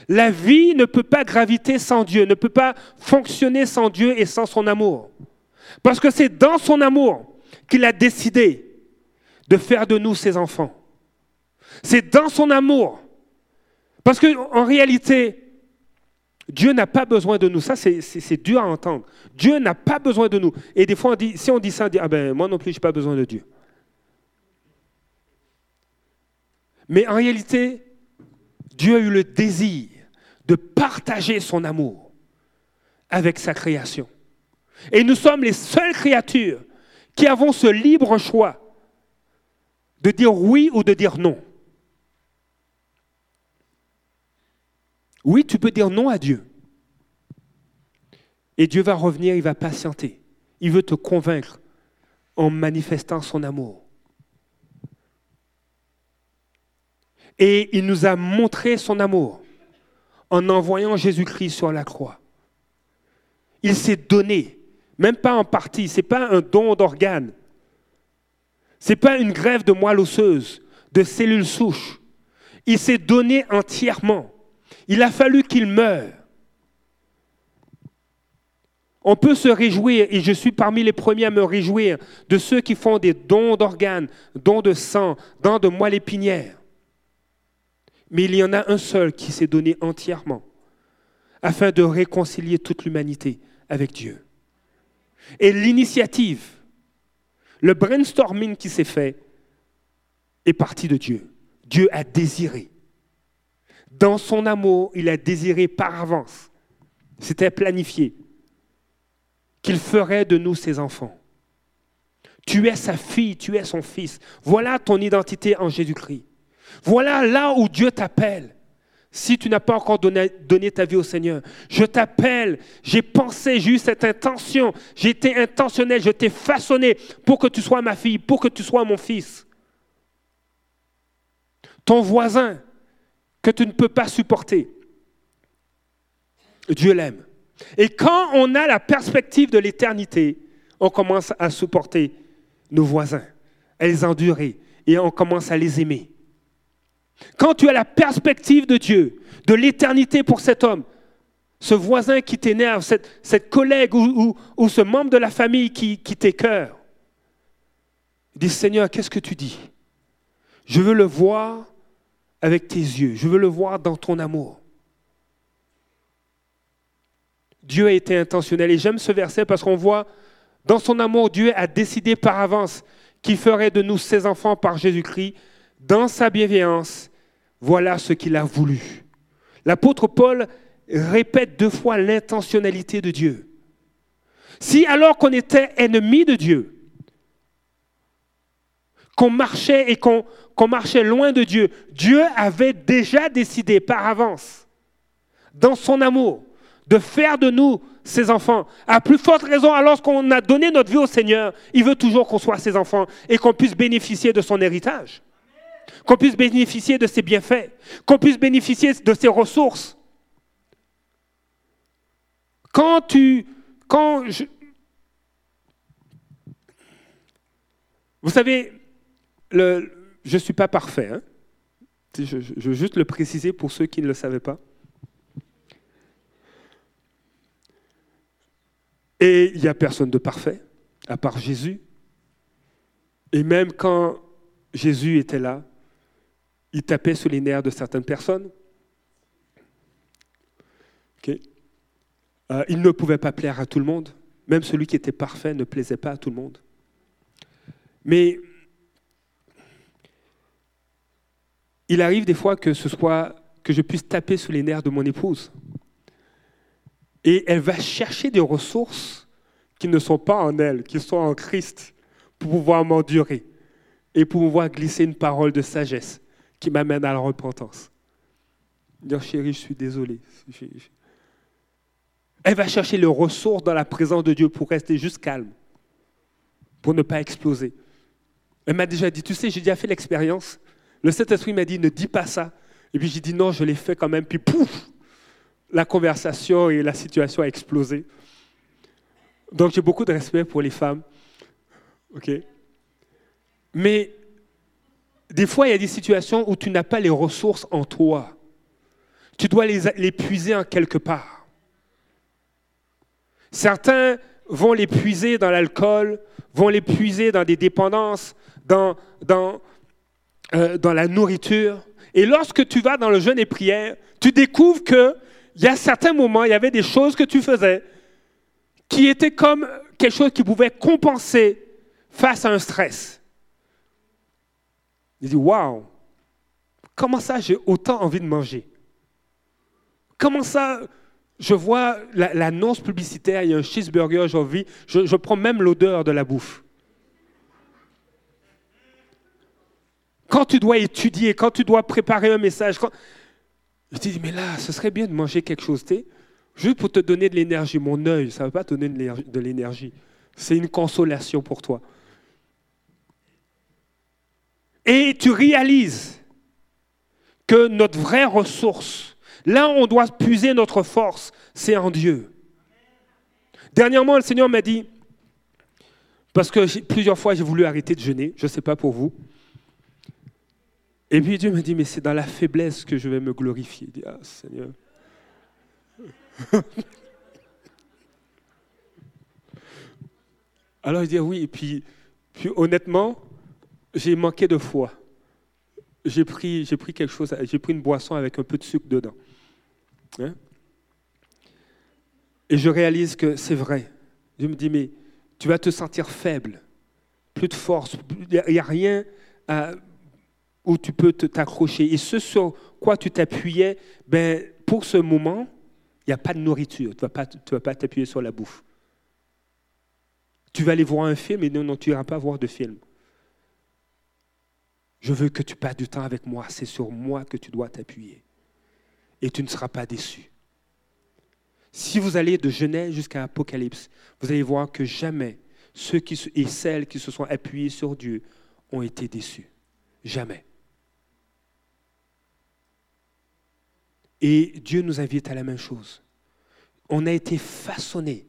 A: La vie ne peut pas graviter sans Dieu, ne peut pas fonctionner sans Dieu et sans son amour. Parce que c'est dans son amour qu'il a décidé de faire de nous ses enfants. C'est dans son amour. Parce qu'en réalité, Dieu n'a pas besoin de nous. Ça, c'est dur à entendre. Dieu n'a pas besoin de nous. Et des fois, si on dit ça, on dit, ah ben, moi non plus, je n'ai pas besoin de Dieu. Mais en réalité, Dieu a eu le désir de partager son amour avec sa création. Et nous sommes les seules créatures qui avons ce libre choix de dire oui ou de dire non. Oui, tu peux dire non à Dieu. Et Dieu va revenir, il va patienter. Il veut te convaincre en manifestant son amour. Et il nous a montré son amour en envoyant Jésus-Christ sur la croix. Il s'est donné, même pas en partie, ce n'est pas un don d'organes, ce n'est pas une grève de moelle osseuse, de cellules souches. Il s'est donné entièrement. Il a fallu qu'il meure. On peut se réjouir, et je suis parmi les premiers à me réjouir, de ceux qui font des dons d'organes, dons de sang, dons de moelle épinière. Mais il y en a un seul qui s'est donné entièrement afin de réconcilier toute l'humanité avec Dieu. Et l'initiative, le brainstorming qui s'est fait est parti de Dieu. Dieu a désiré. Dans son amour, il a désiré par avance. C'était planifié qu'il ferait de nous ses enfants. Tu es sa fille, tu es son fils. Voilà ton identité en Jésus-Christ. Voilà là où Dieu t'appelle. Si tu n'as pas encore donné, ta vie au Seigneur, je t'appelle, j'ai pensé, j'ai eu cette intention, j'ai été intentionnel, je t'ai façonné pour que tu sois ma fille, pour que tu sois mon fils. Ton voisin que tu ne peux pas supporter, Dieu l'aime. Et quand on a la perspective de l'éternité, on commence à supporter nos voisins, à les endurer et on commence à les aimer. Quand tu as la perspective de Dieu, de l'éternité pour cet homme, ce voisin qui t'énerve, cette, collègue ou, ce membre de la famille qui, qui t'écœure, dis Seigneur, qu'est-ce que tu dis? Je veux le voir avec tes yeux, je veux le voir dans ton amour. Dieu a été intentionnel et j'aime ce verset parce qu'on voit dans son amour, Dieu a décidé par avance qu'il ferait de nous ses enfants par Jésus-Christ dans sa bienveillance, voilà ce qu'il a voulu. L'apôtre Paul répète deux fois l'intentionnalité de Dieu. Si alors qu'on était ennemi de Dieu, qu'on marchait et qu'on marchait loin de Dieu, Dieu avait déjà décidé par avance, dans son amour, de faire de nous ses enfants. À plus forte raison, alors qu'on a donné notre vie au Seigneur, il veut toujours qu'on soit ses enfants et qu'on puisse bénéficier de son héritage qu'on puisse bénéficier de ses bienfaits, qu'on puisse bénéficier de ses ressources. Quand tu... Quand je, vous savez, je ne suis pas parfait. Hein. Je, veux juste le préciser pour ceux qui ne le savaient pas. Et il n'y a personne de parfait, à part Jésus. Et même quand Jésus était là, il tapait sur les nerfs de certaines personnes. Euh, il ne pouvait pas plaire à tout le monde. Même celui qui était parfait ne plaisait pas à tout le monde. Mais il arrive des fois que ce soit que je puisse taper sur les nerfs de mon épouse. Et elle va chercher des ressources qui ne sont pas en elle, qui sont en Christ, pour pouvoir m'endurer et pour pouvoir glisser une parole de sagesse qui m'amène à la repentance. Dire, chérie, je suis désolé. Elle va chercher le ressources dans la présence de Dieu pour rester juste calme, pour ne pas exploser. Elle m'a déjà dit, tu sais, j'ai déjà fait l'expérience. Le Saint-Esprit m'a dit, ne dis pas ça. Et puis j'ai dit, non, je l'ai fait quand même. Puis pouf, la conversation et la situation a explosé. Donc j'ai beaucoup de respect pour les femmes. OK Mais des fois, il y a des situations où tu n'as pas les ressources en toi. Tu dois les, les puiser en quelque part. Certains vont les puiser dans l'alcool, vont les puiser dans des dépendances, dans, dans, euh, dans la nourriture. Et lorsque tu vas dans le jeûne et prière, tu découvres qu'il y a certains moments, il y avait des choses que tu faisais qui étaient comme quelque chose qui pouvait compenser face à un stress. Il dit, waouh, comment ça j'ai autant envie de manger? Comment ça, je vois l'annonce publicitaire, il y a un cheeseburger, j'ai envie, je prends même l'odeur de la bouffe. Quand tu dois étudier, quand tu dois préparer un message, je te dis, mais là, ce serait bien de manger quelque chose, tu juste pour te donner de l'énergie. Mon œil, ça ne va pas te donner de l'énergie. C'est une consolation pour toi. Et tu réalises que notre vraie ressource, là où on doit puiser notre force, c'est en Dieu. Dernièrement, le Seigneur m'a dit, parce que plusieurs fois j'ai voulu arrêter de jeûner, je ne sais pas pour vous, et puis Dieu m'a dit, mais c'est dans la faiblesse que je vais me glorifier. Il dit, ah Seigneur. Alors il dit, oui, et puis, puis honnêtement, j'ai manqué de foi. J'ai pris, j'ai pris quelque chose, j'ai pris une boisson avec un peu de sucre dedans. Hein? Et je réalise que c'est vrai. Je me dis, mais tu vas te sentir faible, plus de force, il n'y a, rien à, où tu peux t'accrocher. Et ce sur quoi tu t'appuyais, ben, pour ce moment, il n'y a pas de nourriture. Tu ne vas pas t'appuyer sur la bouffe. Tu vas aller voir un film et non, non tu n'iras pas voir de film. Je veux que tu passes du temps avec moi. C'est sur moi que tu dois t'appuyer. Et tu ne seras pas déçu. Si vous allez de Genèse jusqu'à Apocalypse, vous allez voir que jamais ceux qui, et celles qui se sont appuyés sur Dieu ont été déçus. Jamais. Et Dieu nous invite à la même chose. On a été façonné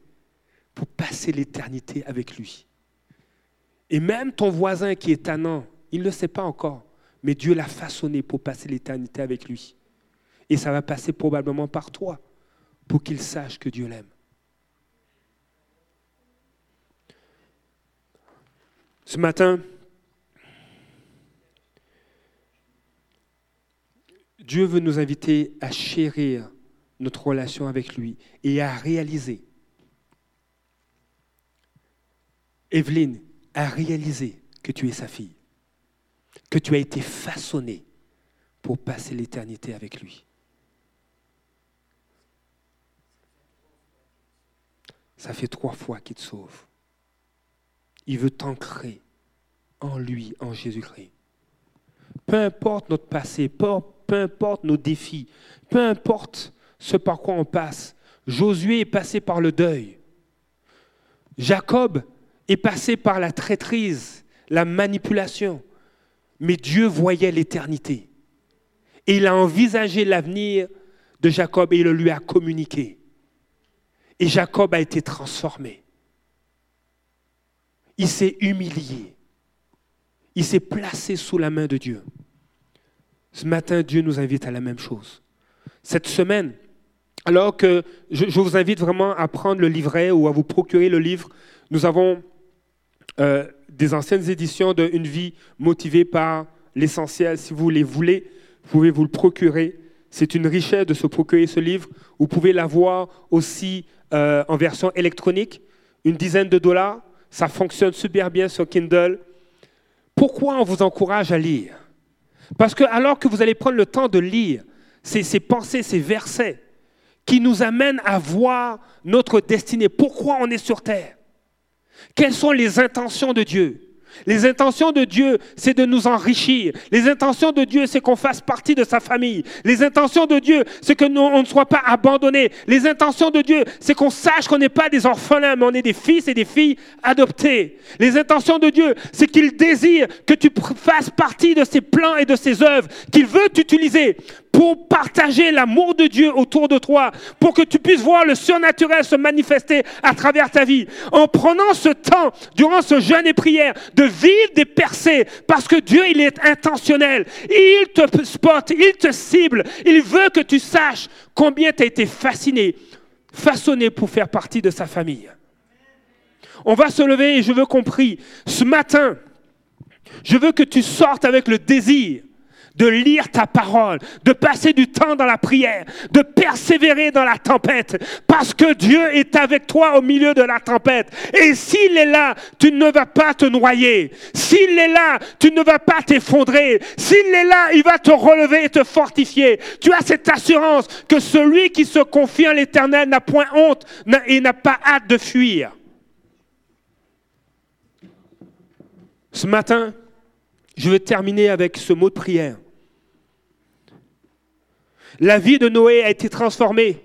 A: pour passer l'éternité avec lui. Et même ton voisin qui est tannant, il ne le sait pas encore, mais Dieu l'a façonné pour passer l'éternité avec lui. Et ça va passer probablement par toi, pour qu'il sache que Dieu l'aime. Ce matin, Dieu veut nous inviter à chérir notre relation avec lui et à réaliser. Evelyne, à réaliser que tu es sa fille, que tu as été façonné pour passer l'éternité avec lui. Ça fait trois fois qu'il te sauve. Il veut t'ancrer en lui, en Jésus-Christ. Peu importe notre passé, peu peu importe nos défis, peu importe ce par quoi on passe. Josué est passé par le deuil. Jacob est passé par la traîtrise, la manipulation. Mais Dieu voyait l'éternité. Et il a envisagé l'avenir de Jacob et il le lui a communiqué. Et Jacob a été transformé. Il s'est humilié. Il s'est placé sous la main de Dieu. Ce matin, Dieu nous invite à la même chose. Cette semaine, alors que je, vous invite vraiment à prendre le livret ou à vous procurer le livre, nous avons euh, des anciennes éditions de Une vie motivée par l'essentiel. Si vous les voulez, vous pouvez vous le procurer. C'est une richesse de se procurer ce livre. Vous pouvez l'avoir aussi euh, en version électronique, une dizaine de dollars. Ça fonctionne super bien sur Kindle. Pourquoi on vous encourage à lire? Parce que alors que vous allez prendre le temps de lire ces, pensées, ces versets, qui nous amènent à voir notre destinée, pourquoi on est sur terre, quelles sont les intentions de Dieu, Les intentions de Dieu, c'est de nous enrichir. Les intentions de Dieu, c'est qu'on fasse partie de sa famille. Les intentions de Dieu, c'est que ne soit pas abandonnés. Les intentions de Dieu, c'est qu'on sache qu'on n'est pas des orphelins, mais on est des fils et des filles adoptés. Les intentions de Dieu, c'est qu'il désire que tu fasses partie de ses plans et de ses œuvres, qu'il veut t'utiliser pour partager l'amour de Dieu autour de toi, pour que tu puisses voir le surnaturel se manifester à travers ta vie. En prenant ce temps, durant ce jeûne et prière, de vivre des percées, parce que Dieu, il est intentionnel. Il te spot, il te cible, il veut que tu saches combien tu as été fasciné, façonné pour faire partie de sa famille. On va se lever et je veux compris, ce matin, je veux que tu sortes avec le désir de lire ta parole, de passer du temps dans la prière, de persévérer dans la tempête, parce que Dieu est avec toi au milieu de la tempête. Et s'il est là, tu ne vas pas te noyer. S'il est là, tu ne vas pas t'effondrer. S'il est là, il va te relever et te fortifier. Tu as cette assurance que celui qui se confie en l'Éternel n'a point honte et n'a pas hâte de fuir. Ce matin, je vais terminer avec ce mot de prière. La vie de Noé a été transformée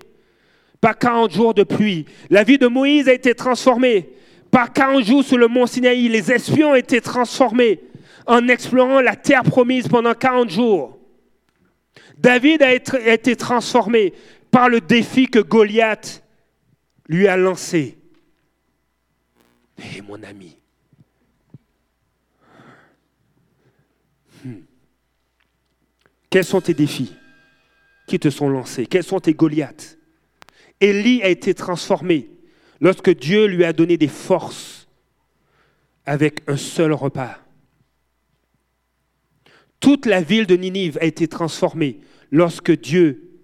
A: par 40 jours de pluie. La vie de Moïse a été transformée par 40 jours sur le mont Sinaï. Les espions ont été transformés en explorant la terre promise pendant 40 jours. David a été transformé par le défi que Goliath lui a lancé. Hé mon ami, hmm. quels sont tes défis? Te sont lancés Quels sont tes Goliaths? Élie a été transformé lorsque Dieu lui a donné des forces avec un seul repas. Toute la ville de Ninive a été transformée lorsque Dieu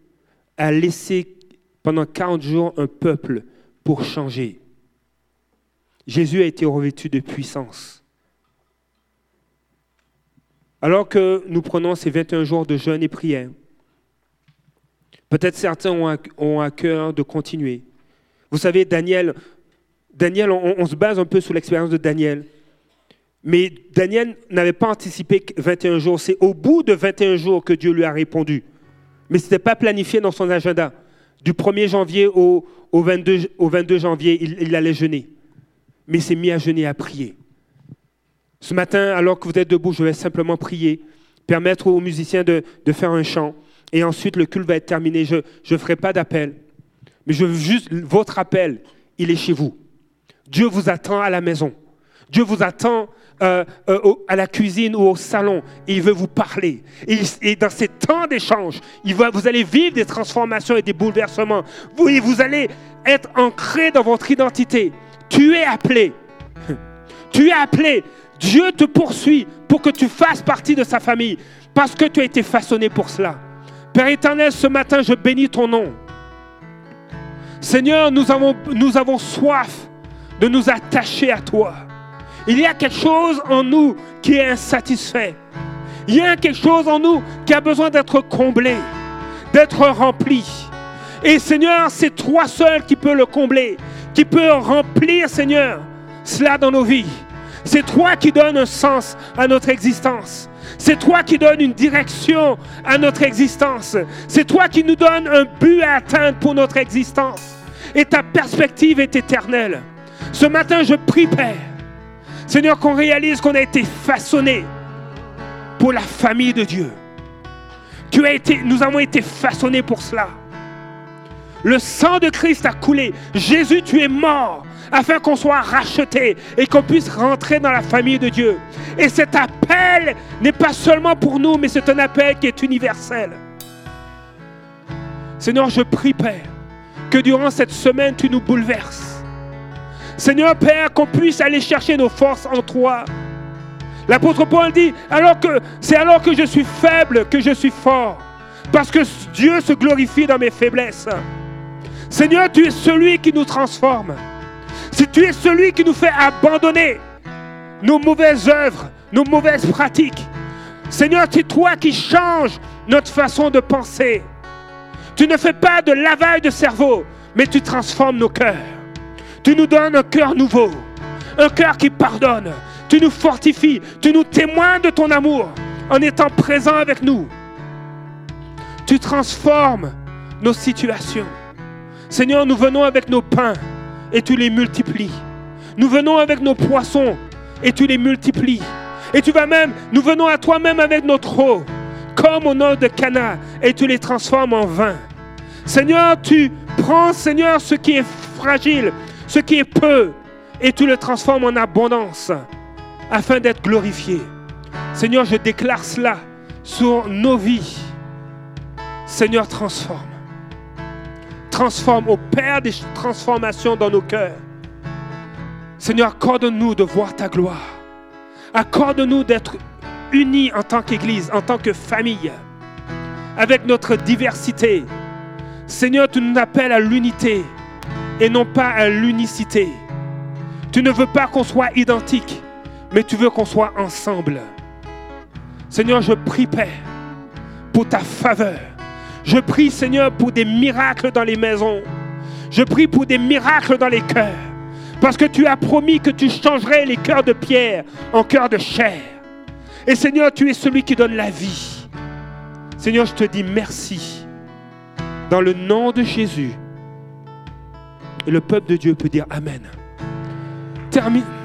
A: a laissé pendant 40 jours un peuple pour changer. Jésus a été revêtu de puissance. Alors que nous prenons ces 21 jours de jeûne et prière, Peut-être certains ont à, cœur de continuer. Vous savez, Daniel, Daniel on, se base un peu sur l'expérience de Daniel. Mais Daniel n'avait pas anticipé 21 jours. C'est au bout de 21 jours que Dieu lui a répondu. Mais ce n'était pas planifié dans son agenda. Du 1er janvier au, 22, janvier, il, allait jeûner. Mais il s'est mis à jeûner, à prier. Ce matin, alors que vous êtes debout, je vais simplement prier, permettre aux musiciens de faire un chant. Et ensuite, le culte va être terminé. Je ne ferai pas d'appel. Mais je veux juste, votre appel, il est chez vous. Dieu vous attend à la maison. Dieu vous attend euh, euh, à la cuisine ou au salon. Et il veut vous parler. Et, dans ces temps d'échange, vous allez vivre des transformations et des bouleversements. Vous, vous allez être ancré dans votre identité. Tu es appelé. Tu es appelé. Dieu te poursuit pour que tu fasses partie de sa famille. Parce que tu as été façonné pour cela. Père éternel, ce matin, je bénis ton nom. Seigneur, nous avons, soif de nous attacher à toi. Il y a quelque chose en nous qui est insatisfait. Il y a quelque chose en nous qui a besoin d'être comblé, d'être rempli. Et Seigneur, c'est toi seul qui peux le combler, qui peut remplir, Seigneur, cela dans nos vies. C'est toi qui donnes un sens à notre existence. C'est toi qui donnes une direction à notre existence. C'est toi qui nous donnes un but à atteindre pour notre existence. Et ta perspective est éternelle. Ce matin, je prie, Père, Seigneur, qu'on réalise qu'on a été façonné pour la famille de Dieu. Tu as été, nous avons été façonnés pour cela. Le sang de Christ a coulé. Jésus, tu es mort afin qu'on soit racheté et qu'on puisse rentrer dans la famille de Dieu. Et cet appel n'est pas seulement pour nous, mais c'est un appel qui est universel. Seigneur, je prie, Père, que durant cette semaine, tu nous bouleverses. Seigneur, Père, qu'on puisse aller chercher nos forces en toi. L'apôtre Paul dit, alors que c'est alors que je suis faible que je suis fort. Parce que Dieu se glorifie dans mes faiblesses. Seigneur, tu es celui qui nous transforme. Si tu es celui qui nous fait abandonner nos mauvaises œuvres, nos mauvaises pratiques, Seigneur, c'est toi qui changes notre façon de penser. Tu ne fais pas de lavage de cerveau, mais tu transformes nos cœurs. Tu nous donnes un cœur nouveau, un cœur qui pardonne, Tu nous fortifies, tu nous témoignes de ton amour en étant présent avec nous. Tu transformes nos situations. Seigneur, nous venons avec nos pains et tu les multiplies. Nous venons avec nos poissons et tu les multiplies. Et tu vas même, nous venons à toi-même avec notre eau, comme au nord de Cana, et tu les transformes en vin. Seigneur, tu prends, Seigneur, ce qui est fragile, ce qui est peu, et tu le transformes en abondance, afin d'être glorifié. Seigneur, je déclare cela sur nos vies. Seigneur, transforme. Transforme, au Père des transformations dans nos cœurs. Seigneur, accorde-nous de voir ta gloire. Accorde-nous d'être unis en tant qu'Église, en tant que famille, avec notre diversité. Seigneur, tu nous appelles à l'unité et non pas à l'unicité. Tu ne veux pas qu'on soit identique, mais tu veux qu'on soit ensemble. Seigneur, je prie, Père, pour ta faveur. Je prie, Seigneur, pour des miracles dans les maisons. Je prie pour des miracles dans les cœurs. Parce que tu as promis que tu changerais les cœurs de pierre en cœurs de chair. Et Seigneur, tu es celui qui donne la vie. Seigneur, je te dis merci. Dans le nom de Jésus. Et le peuple de Dieu peut dire Amen. Termine.